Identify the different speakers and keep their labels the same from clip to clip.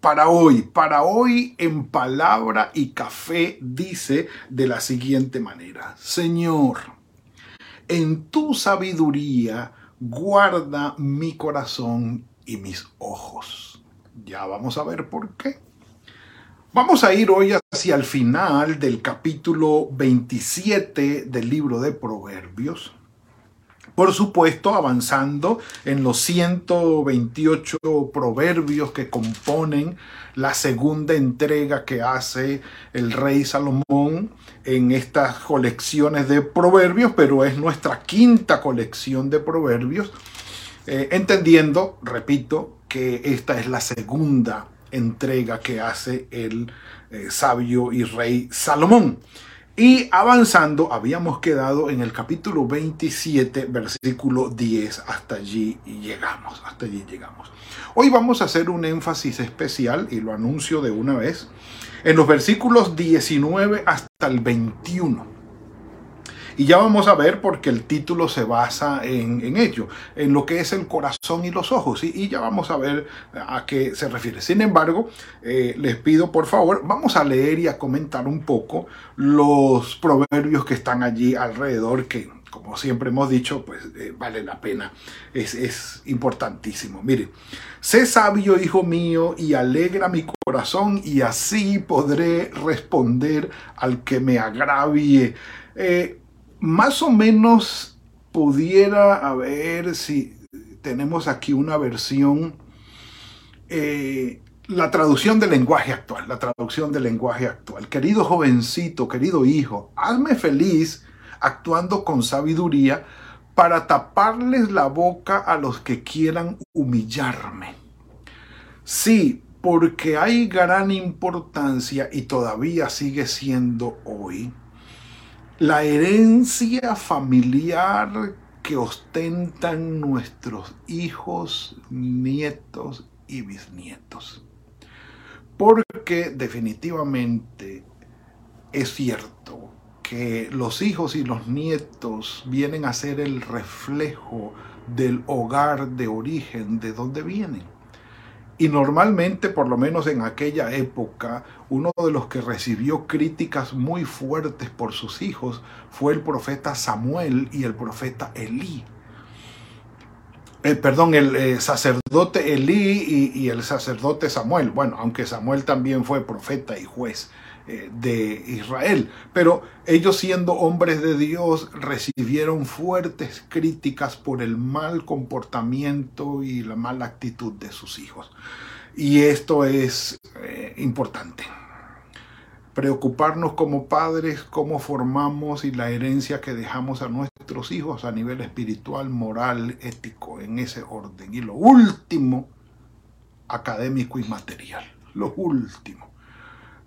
Speaker 1: para hoy, para hoy en palabra y café dice de la siguiente manera, Señor, en tu sabiduría guarda mi corazón y mis ojos. Ya vamos a ver por qué. Vamos a ir hoy hacia el final del capítulo 27 del libro de Proverbios. Por supuesto, avanzando en los 128 proverbios que componen la segunda entrega que hace el rey Salomón en estas colecciones de proverbios, pero es nuestra quinta colección de proverbios, eh, entendiendo, repito, que esta es la segunda entrega que hace el eh, sabio y rey Salomón. Y avanzando, habíamos quedado en el capítulo 27, versículo 10. Hasta allí llegamos, hasta allí llegamos. Hoy vamos a hacer un énfasis especial, y lo anuncio de una vez, en los versículos 19 hasta el 21. Y ya vamos a ver porque el título se basa en, ello, en lo que es el corazón y los ojos. Y, ya vamos a ver a qué se refiere. Sin embargo, eh, les pido por favor, vamos a leer y a comentar un poco los proverbios que están allí alrededor, que como siempre hemos dicho, pues eh, vale la pena. Es, es importantísimo. Mire, sé sabio, hijo mío, y alegra mi corazón, y así podré responder al que me agravie. Eh, más o menos pudiera haber, si tenemos aquí una versión, eh, la traducción del lenguaje actual, la traducción del lenguaje actual. Querido jovencito, querido hijo, hazme feliz actuando con sabiduría para taparles la boca a los que quieran humillarme. Sí, porque hay gran importancia y todavía sigue siendo hoy la herencia familiar que ostentan nuestros hijos, nietos y bisnietos. Porque definitivamente es cierto que los hijos y los nietos vienen a ser el reflejo del hogar de origen de donde vienen. Y normalmente, por lo menos en aquella época, uno de los que recibió críticas muy fuertes por sus hijos fue el profeta Samuel y el profeta Elí. Eh, perdón, el eh, sacerdote Elí y, el sacerdote Samuel. Bueno, aunque Samuel también fue profeta y juez. Eh, de Israel. Pero ellos siendo hombres de Dios recibieron fuertes críticas por el mal comportamiento y la mala actitud de sus hijos. Y esto es eh, importante. Preocuparnos como padres, cómo formamos y la herencia que dejamos a nuestros hijos a nivel espiritual, moral, ético, en ese orden. Y lo último, académico y material. Lo último.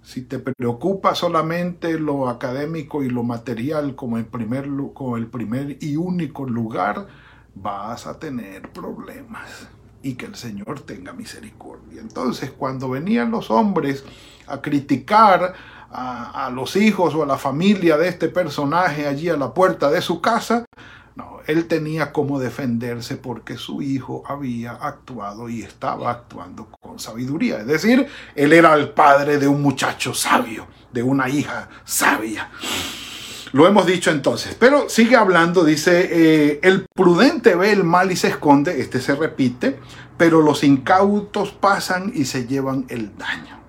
Speaker 1: Si te preocupa solamente lo académico y lo material como el primer, como el primer y único lugar, vas a tener problemas y que el Señor tenga misericordia. Entonces, cuando venían los hombres a criticar a, a, los hijos o a la familia de este personaje allí a la puerta de su casa, no, él tenía cómo defenderse porque su hijo había actuado y estaba actuando con sabiduría. Es decir, él era el padre de un muchacho sabio, de una hija sabia. Lo hemos dicho entonces, pero sigue hablando, dice, eh, el prudente ve el mal y se esconde, este se repite, pero los incautos pasan y se llevan el daño.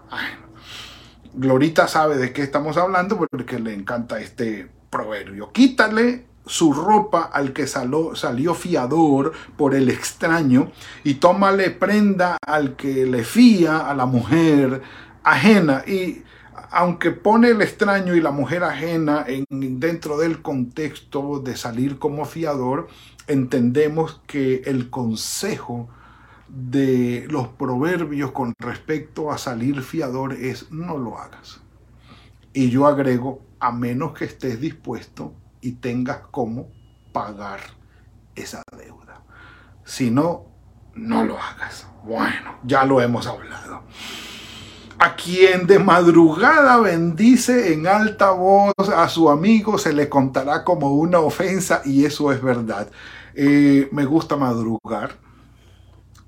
Speaker 1: Glorita sabe de qué estamos hablando porque le encanta este proverbio. Quítale su ropa al que salió fiador por el extraño y tómale prenda al que le fía a la mujer ajena. Y aunque pone el extraño y la mujer ajena en, dentro del contexto de salir como fiador, entendemos que el consejo de los proverbios con respecto a salir fiador es no lo hagas. Y yo agrego, a menos que estés dispuesto y tengas cómo pagar esa deuda. Si no, no lo hagas. Bueno, ya lo hemos hablado. A quien de madrugada bendice en alta voz a su amigo se le contará como una ofensa y eso es verdad. Eh, me gusta madrugar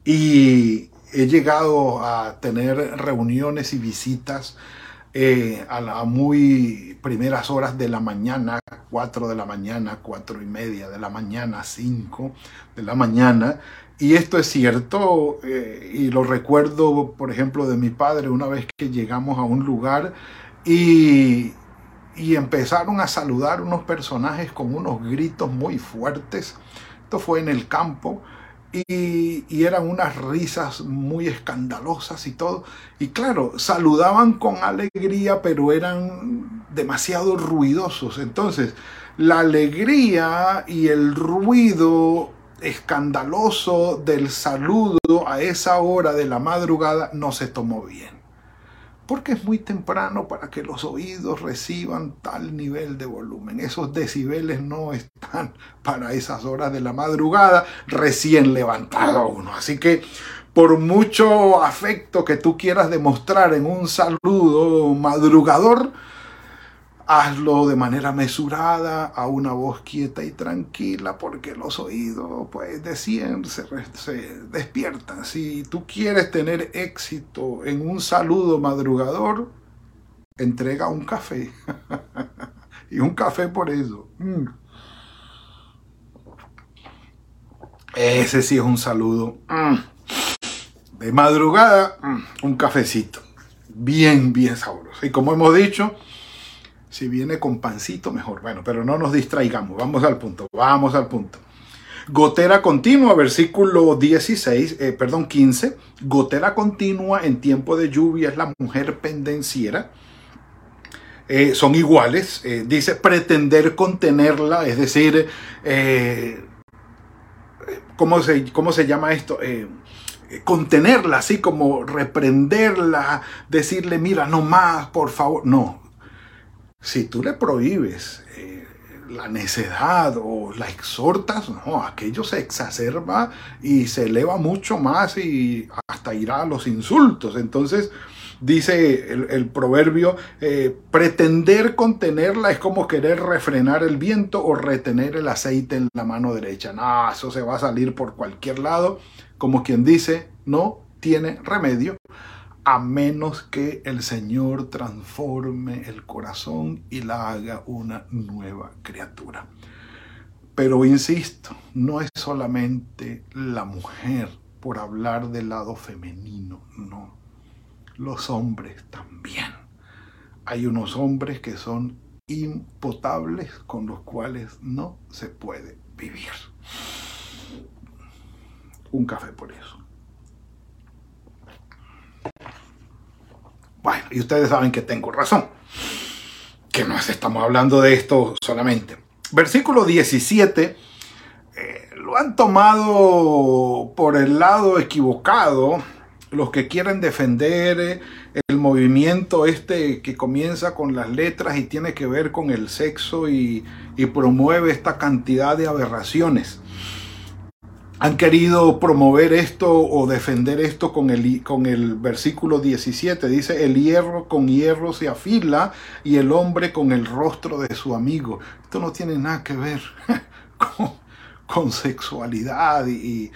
Speaker 1: y he llegado a tener reuniones y visitas eh, a las muy primeras horas de la mañana, 4 de la mañana, cuatro y media de la mañana, 5 de la mañana. Y esto es cierto, eh, y lo recuerdo, por ejemplo, de mi padre, una vez que llegamos a un lugar y, y empezaron a saludar unos personajes con unos gritos muy fuertes. Esto fue en el campo y, eran unas risas muy escandalosas y todo. Y claro, saludaban con alegría, pero eran demasiado ruidosos. Entonces, la alegría y el ruido escandaloso del saludo a esa hora de la madrugada no se tomó bien porque es muy temprano para que los oídos reciban tal nivel de volumen. Esos decibeles no están para esas horas de la madrugada recién levantado uno. Así que por mucho afecto que tú quieras demostrar en un saludo madrugador, hazlo de manera mesurada, a una voz quieta y tranquila, porque los oídos pues decían, se, despiertan. Si tú quieres tener éxito en un saludo madrugador, entrega un café. y un café por eso. Mm. Ese sí es un saludo. Mm. De madrugada, mm, un cafecito. Bien, bien sabroso. Y como hemos dicho, si viene con pancito, mejor. Bueno, pero no nos distraigamos. Vamos al punto. Vamos al punto. Gotera continua, versículo 16, eh, perdón, 15. Gotera continua en tiempo de lluvia es la mujer pendenciera. Eh, son iguales. Eh, dice pretender contenerla, es decir, ¿cómo, se, ¿cómo se llama esto? contenerla, así como reprenderla, decirle, mira, no más, por favor. No, si tú le prohíbes eh, la necedad o la exhortas, no, aquello se exacerba y se eleva mucho más y hasta irá a los insultos. Entonces, dice el, proverbio, eh, pretender contenerla es como querer refrenar el viento o retener el aceite en la mano derecha. No, eso se va a salir por cualquier lado, como quien dice, no tiene remedio a menos que el Señor transforme el corazón y la haga una nueva criatura. Pero insisto, no es solamente la mujer por hablar del lado femenino, no. Los hombres también. Hay unos hombres que son impotables con los cuales no se puede vivir. Un café por eso. Bueno, y ustedes saben que tengo razón, que no estamos hablando de esto solamente. Versículo 17, eh, lo han tomado por el lado equivocado los que quieren defender eh, el movimiento este que comienza con las letras y tiene que ver con el sexo y promueve esta cantidad de aberraciones han querido promover esto o defender esto con el, con el versículo 17. Dice, el hierro con hierro se afila y el hombre con el rostro de su amigo. Esto no tiene nada que ver con, sexualidad y,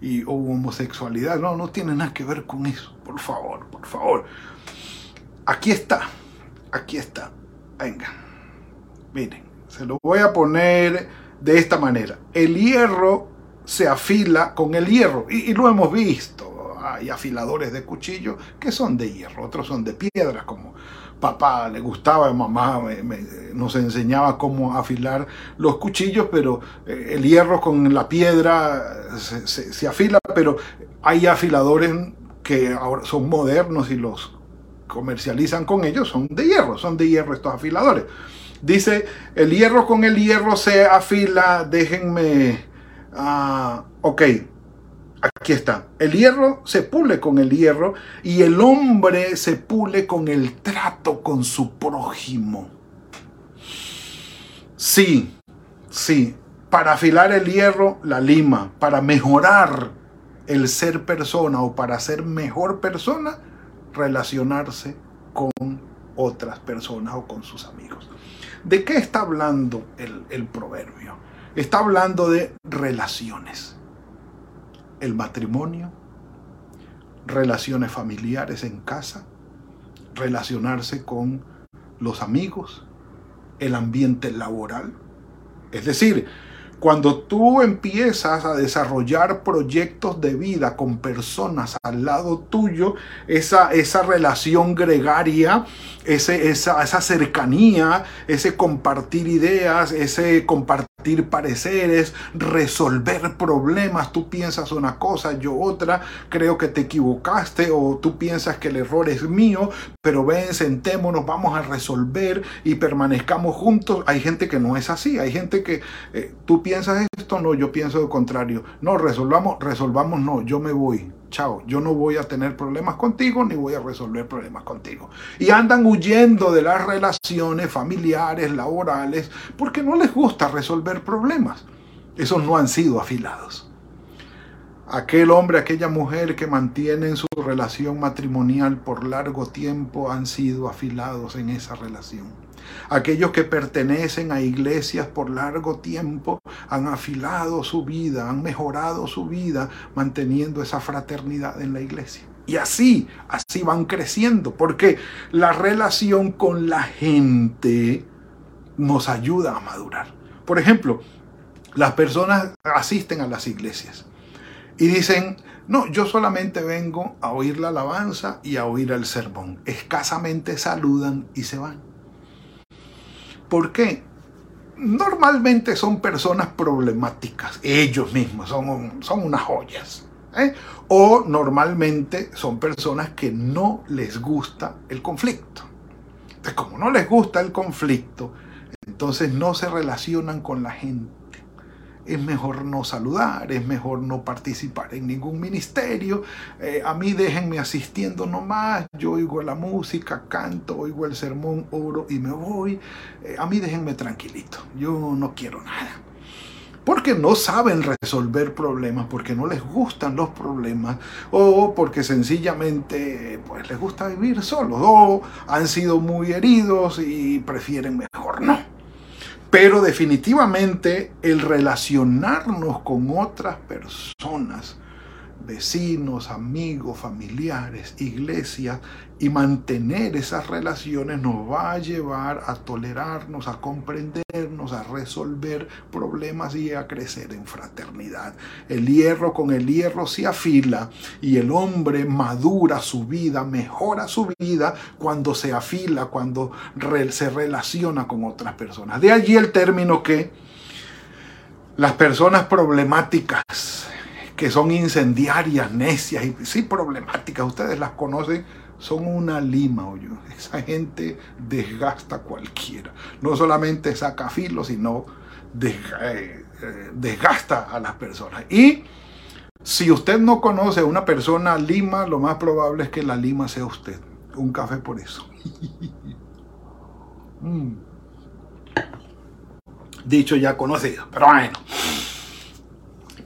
Speaker 1: y homosexualidad. No, no tiene nada que ver con eso. Por favor, por favor. Aquí está, aquí está. Venga, miren, se lo voy a poner de esta manera. El hierro se afila con el hierro. Y, lo hemos visto. Hay afiladores de cuchillo que son de hierro, otros son de piedra, como papá le gustaba, mamá nos enseñaba cómo afilar los cuchillos, pero eh, el hierro con la piedra se, se afila, pero hay afiladores que ahora son modernos y los comercializan con ellos, son de hierro, son de hierro estos afiladores. Dice, el hierro con el hierro se afila, déjenme Ah, ok, Aquí está. El hierro se pule con el hierro y el hombre se pule con el trato con su prójimo. Sí, sí. Para afilar el hierro, la lima. Para mejorar el ser persona o para ser mejor persona, relacionarse con otras personas o con sus amigos. ¿De qué está hablando el, el proverbio? Está hablando de relaciones. El matrimonio, relaciones familiares en casa, relacionarse con los amigos, el ambiente laboral. Es decir, cuando tú empiezas a desarrollar proyectos de vida con personas al lado tuyo, esa, esa relación gregaria, ese, esa, esa cercanía, ese compartir ideas, ese compartir pareceres, resolver problemas. Tú piensas una cosa, yo otra, creo que te equivocaste o tú piensas que el error es mío, pero ven, sentémonos, vamos a resolver y permanezcamos juntos. Hay gente que no es así, hay gente que eh, tú piensas esto, no, yo pienso lo contrario. No, resolvamos, resolvamos, no, yo me voy chao, yo no voy a tener problemas contigo ni voy a resolver problemas contigo. Y andan huyendo de las relaciones familiares, laborales, porque no les gusta resolver problemas. Esos no han sido afilados. Aquel hombre, aquella mujer que mantienen su relación matrimonial por largo tiempo han sido afilados en esa relación. Aquellos que pertenecen a iglesias por largo tiempo han afilado su vida, han mejorado su vida manteniendo esa fraternidad en la iglesia. Y así, así van creciendo, porque la relación con la gente nos ayuda a madurar. Por ejemplo, las personas asisten a las iglesias y dicen, no, yo solamente vengo a oír la alabanza y a oír el sermón. Escasamente saludan y se van. ¿Por qué? Normalmente son personas problemáticas, ellos mismos son, son unas joyas. ¿eh? O normalmente son personas que no les gusta el conflicto. Entonces, como no les gusta el conflicto, entonces no se relacionan con la gente es mejor no saludar, es mejor no participar en ningún ministerio. Eh, a mí déjenme asistiendo nomás, yo oigo la música, canto, oigo el sermón, oro y me voy. Eh, a mí déjenme tranquilito, yo no quiero nada. Porque no saben resolver problemas, porque no les gustan los problemas, o porque sencillamente pues, les gusta vivir solos, o han sido muy heridos y prefieren mejor no. Pero definitivamente el relacionarnos con otras personas vecinos, amigos, familiares, iglesias, y mantener esas relaciones nos va a llevar a tolerarnos, a comprendernos, a resolver problemas y a crecer en fraternidad. El hierro con el hierro se afila y el hombre madura su vida, mejora su vida cuando se afila, cuando se relaciona con otras personas. De allí el término que las personas problemáticas que son incendiarias, necias y sí problemáticas, ustedes las conocen, son una lima, oye. Esa gente desgasta a cualquiera. No solamente saca filo, sino eh, eh, desgasta a las personas. Y si usted no conoce a una persona lima, lo más probable es que la lima sea usted. Un café por eso. Mm. Dicho ya conocido, pero bueno.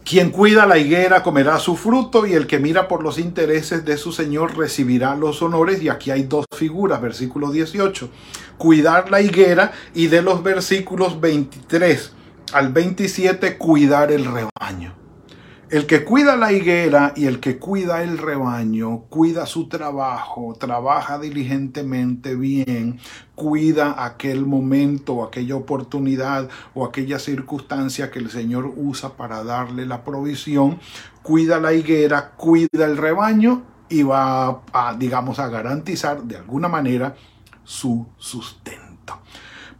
Speaker 1: Quien cuida la higuera comerá su fruto y el que mira por los intereses de su Señor recibirá los honores. Y aquí hay dos figuras, versículo 18. Cuidar la higuera y de los versículos 23 al 27 cuidar el rebaño. El que cuida la higuera y el que cuida el rebaño, cuida su trabajo, trabaja diligentemente bien, cuida aquel momento, aquella oportunidad o aquella circunstancia que el Señor usa para darle la provisión, cuida la higuera, cuida el rebaño y va a, digamos, a garantizar de alguna manera su sustento.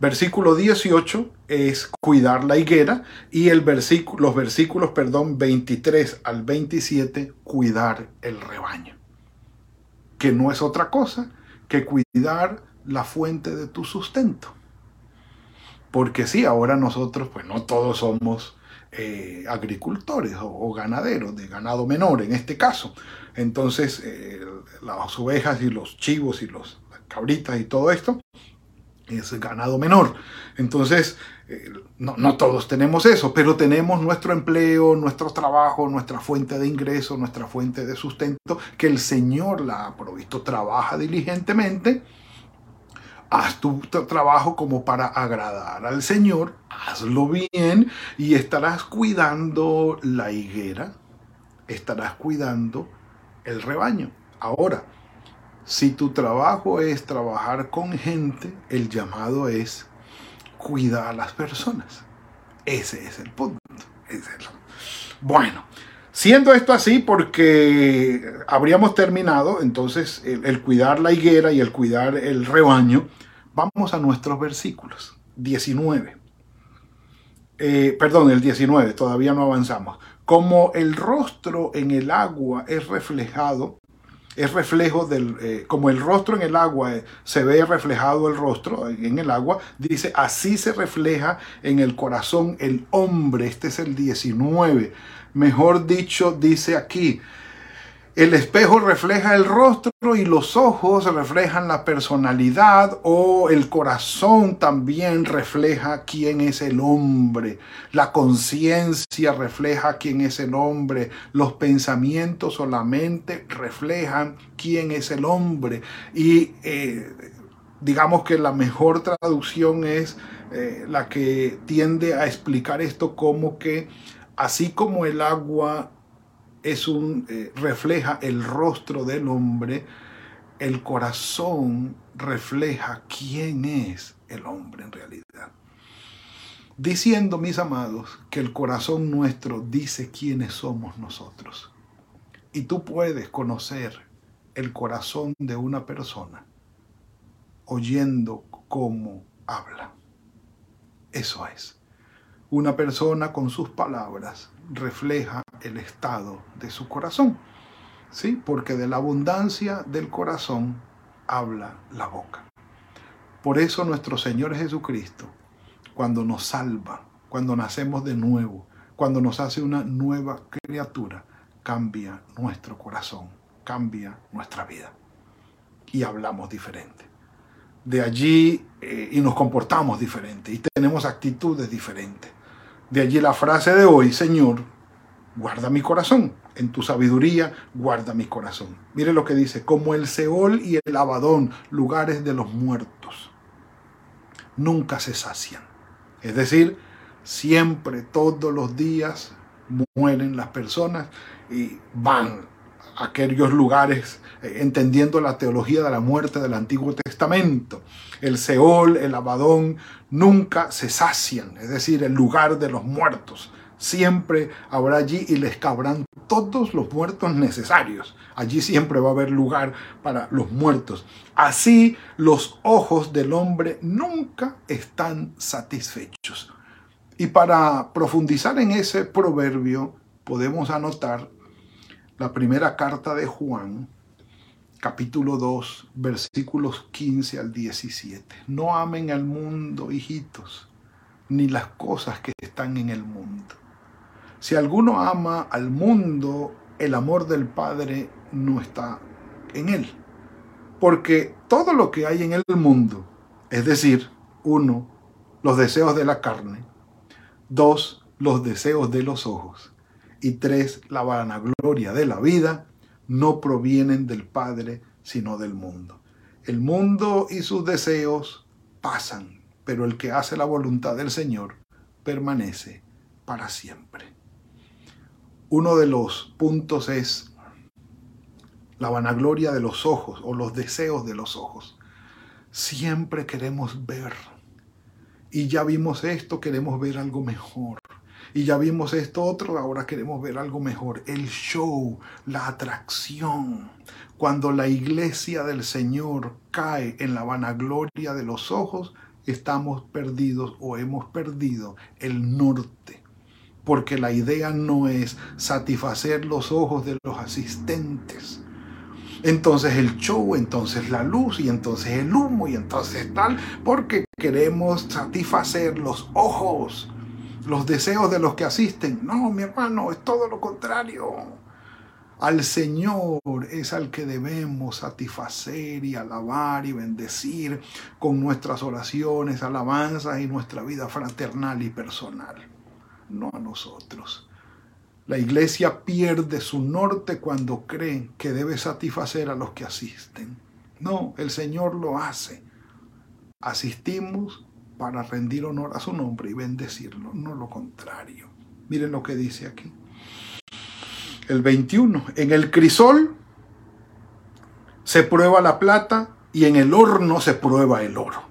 Speaker 1: Versículo 18 es cuidar la higuera y el versículo, los versículos perdón, 23 al 27 cuidar el rebaño. Que no es otra cosa que cuidar la fuente de tu sustento. Porque sí, ahora nosotros, pues no todos somos eh, agricultores o, ganaderos, de ganado menor en este caso. Entonces, eh, las ovejas y los chivos y los cabritas y todo esto es ganado menor. Entonces, eh, no, todos tenemos eso, pero tenemos nuestro empleo, nuestro trabajo, nuestra fuente de ingreso, nuestra fuente de sustento, que el Señor la ha provisto. Trabaja diligentemente, haz tu trabajo como para agradar al Señor, hazlo bien y estarás cuidando la higuera, estarás cuidando el rebaño. Ahora, si tu trabajo es trabajar con gente, el llamado es cuidar a las personas. Ese es el punto. Bueno, siendo esto así, porque habríamos terminado entonces el, cuidar la higuera y el cuidar el rebaño, vamos a nuestros versículos. 19. Eh, perdón, el 19, todavía no avanzamos. Como el rostro en el agua es reflejado es reflejo del, eh, como el rostro en el agua eh, se ve reflejado el rostro en el agua, dice, así se refleja en el corazón el hombre, este es el 19, mejor dicho, dice aquí, el espejo refleja el rostro y los ojos reflejan la personalidad o el corazón también refleja quién es el hombre. La conciencia refleja quién es el hombre. Los pensamientos solamente reflejan quién es el hombre. Y eh, digamos que la mejor traducción es eh, la que tiende a explicar esto como que así como el agua es un, eh, refleja el rostro del hombre, el corazón refleja quién es el hombre en realidad. Diciendo, mis amados, que el corazón nuestro dice quiénes somos nosotros. Y tú puedes conocer el corazón de una persona oyendo cómo habla. Eso es. Una persona con sus palabras refleja el estado de su corazón. ¿Sí? Porque de la abundancia del corazón habla la boca. Por eso nuestro Señor Jesucristo, cuando nos salva, cuando nacemos de nuevo, cuando nos hace una nueva criatura, cambia nuestro corazón, cambia nuestra vida. Y hablamos diferente. De allí eh, y nos comportamos diferente y tenemos actitudes diferentes. De allí la frase de hoy, Señor, guarda mi corazón. En tu sabiduría, guarda mi corazón. Mire lo que dice, como el Seol y el Abadón, lugares de los muertos, nunca se sacian. Es decir, siempre, todos los días, mueren las personas y van aquellos lugares eh, entendiendo la teología de la muerte del Antiguo Testamento. El Seol, el Abadón, nunca se sacian, es decir, el lugar de los muertos siempre habrá allí y les cabrán todos los muertos necesarios. Allí siempre va a haber lugar para los muertos. Así los ojos del hombre nunca están satisfechos. Y para profundizar en ese proverbio podemos anotar la primera carta de Juan, capítulo 2, versículos 15 al 17. No amen al mundo, hijitos, ni las cosas que están en el mundo. Si alguno ama al mundo, el amor del Padre no está en él. Porque todo lo que hay en el mundo, es decir, uno, los deseos de la carne, dos, los deseos de los ojos, y tres, la vanagloria de la vida, no provienen del Padre, sino del mundo. El mundo y sus deseos pasan, pero el que hace la voluntad del Señor permanece para siempre. Uno de los puntos es la vanagloria de los ojos o los deseos de los ojos. Siempre queremos ver. Y ya vimos esto, queremos ver algo mejor. Y ya vimos esto otro, ahora queremos ver algo mejor. El show, la atracción. Cuando la iglesia del Señor cae en la vanagloria de los ojos, estamos perdidos o hemos perdido el norte porque la idea no es satisfacer los ojos de los asistentes. Entonces el show, entonces la luz y entonces el humo y entonces tal, porque queremos satisfacer los ojos. Los deseos de los que asisten. No, mi hermano, es todo lo contrario. Al Señor es al que debemos satisfacer y alabar y bendecir con nuestras oraciones, alabanzas y nuestra vida fraternal y personal, no a nosotros. La iglesia pierde su norte cuando cree que debe satisfacer a los que asisten. No, el Señor lo hace. Asistimos para rendir honor a su nombre y bendecirlo, no lo contrario. Miren lo que dice aquí el 21. En el crisol se prueba la plata y en el horno se prueba el oro.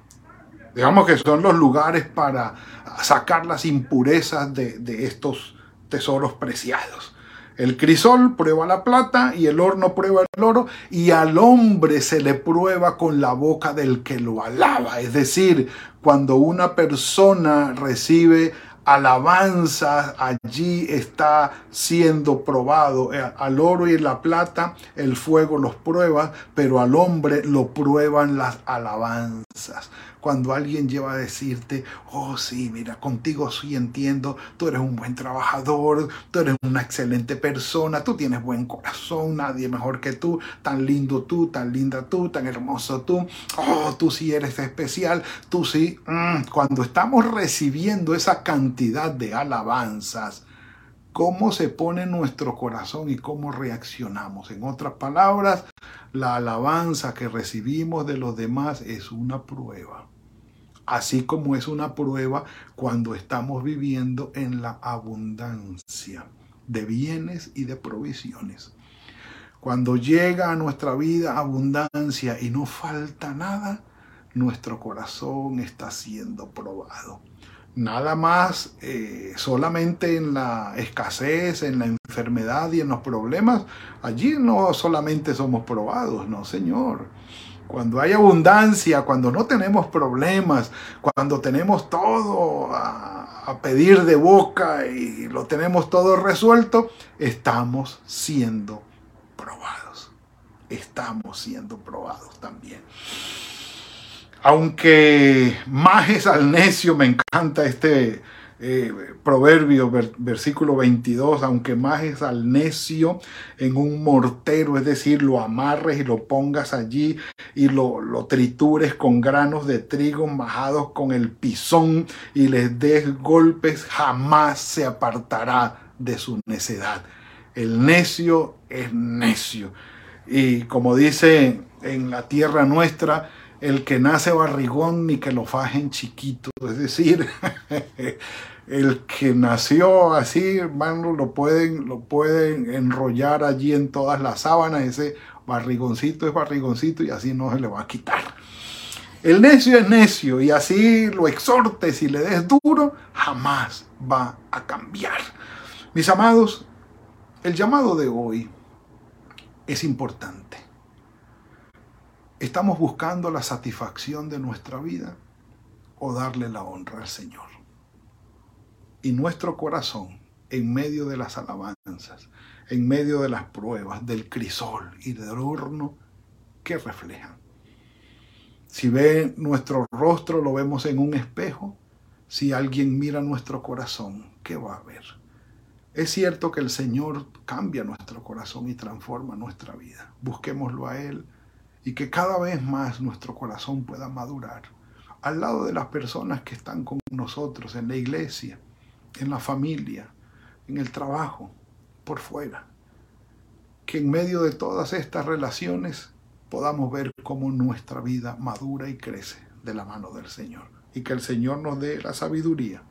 Speaker 1: Digamos que son los lugares para sacar las impurezas de, de estos tesoros preciados. El crisol prueba la plata y el horno prueba el oro y al hombre se le prueba con la boca del que lo alaba. Es decir, cuando una persona recibe alabanza allí está siendo probado. Eh, al oro y la plata el fuego los prueba, pero al hombre lo prueban las alabanzas cuando alguien lleva a decirte, oh sí, mira, contigo sí entiendo, tú eres un buen trabajador, tú eres una excelente persona, tú tienes buen corazón, nadie mejor que tú, tan lindo tú, tan linda tú, tan hermoso tú, oh, tú sí eres especial, tú sí, mm, cuando estamos recibiendo esa cantidad de alabanzas, cómo se pone nuestro corazón y cómo reaccionamos. En otras palabras, la alabanza que recibimos de los demás es una prueba. Así como es una prueba cuando estamos viviendo en la abundancia de bienes y de provisiones. Cuando llega a nuestra vida abundancia y no falta nada, nuestro corazón está siendo probado nada más eh, solamente en la escasez, en la enfermedad y en los problemas, allí no solamente somos probados, no, Señor. Cuando hay abundancia, cuando no tenemos problemas, cuando tenemos todo a, a pedir de boca y lo tenemos todo resuelto, estamos siendo probados. Estamos siendo probados también. Aunque majes al necio, me encanta este eh, proverbio, versículo 22, aunque majes al necio en un mortero, es decir, lo amarres y lo pongas allí y lo, lo tritures con granos de trigo majados con el pisón y les des golpes, jamás se apartará de su necedad. El necio es necio. Y como dice en la tierra nuestra, el que nace barrigón ni que lo fajen chiquito. Es decir, el que nació así, hermano, lo pueden, lo pueden enrollar allí en todas las sábanas. Ese barrigoncito es barrigoncito y así no se le va a quitar. El necio es necio y así lo exhortes y le des duro, jamás va a cambiar. Mis amados, el llamado de hoy es importante. ¿Estamos buscando la satisfacción de nuestra vida o darle la honra al Señor? Y nuestro corazón, en medio de las alabanzas, en medio de las pruebas, del crisol y del horno, ¿qué reflejan? Si ve nuestro rostro, lo vemos en un espejo. Si alguien mira nuestro corazón, ¿qué va a ver? Es cierto que el Señor cambia nuestro corazón y transforma nuestra vida. Busquémoslo a Él y que cada vez más nuestro corazón pueda madurar al lado de las personas que están con nosotros en la iglesia, en la familia, en el trabajo, por fuera. Que en medio de todas estas relaciones podamos ver cómo nuestra vida madura y crece de la mano del Señor. Y que el Señor nos dé la sabiduría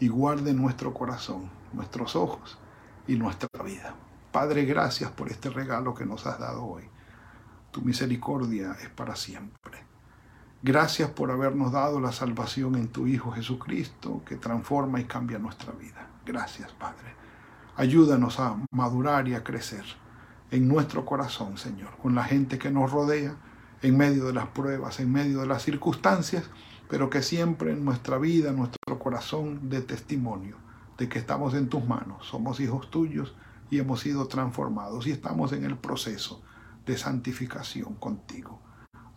Speaker 1: y guarde nuestro corazón, nuestros ojos y nuestra vida. Padre, gracias por este regalo que nos has dado hoy. Tu misericordia es para siempre. Gracias por habernos dado la salvación en tu Hijo Jesucristo, que transforma y cambia nuestra vida. Gracias, Padre. Ayúdanos a madurar y a crecer en nuestro corazón, Señor, con la gente que nos rodea, en medio de las pruebas, en medio de las circunstancias, pero que siempre en nuestra vida, nuestro corazón, de testimonio de que estamos en tus manos, somos hijos tuyos y hemos sido transformados y estamos en el proceso de santificación contigo.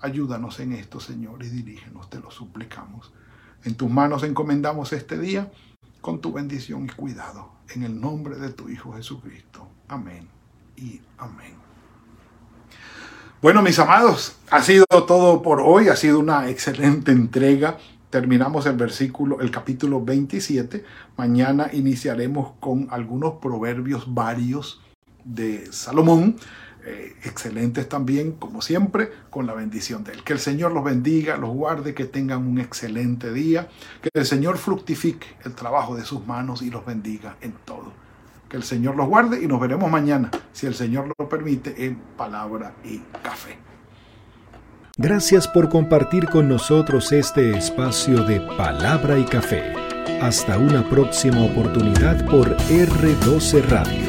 Speaker 1: Ayúdanos en esto, Señor, y dirígenos, te lo suplicamos. En tus manos encomendamos este día con tu bendición y cuidado. En el nombre de tu Hijo Jesucristo. Amén y amén. Bueno, mis amados, ha sido todo por hoy, ha sido una excelente entrega. Terminamos el versículo, el capítulo 27. Mañana iniciaremos con algunos proverbios varios de Salomón. Eh, excelentes también, como siempre, con la bendición de Él. Que el Señor los bendiga, los guarde, que tengan un excelente día, que el Señor fructifique el trabajo de sus manos y los bendiga en todo. Que el Señor los guarde y nos veremos mañana, si el Señor lo permite, en palabra y café.
Speaker 2: Gracias por compartir con nosotros este espacio de palabra y café. Hasta una próxima oportunidad por R12 Radio.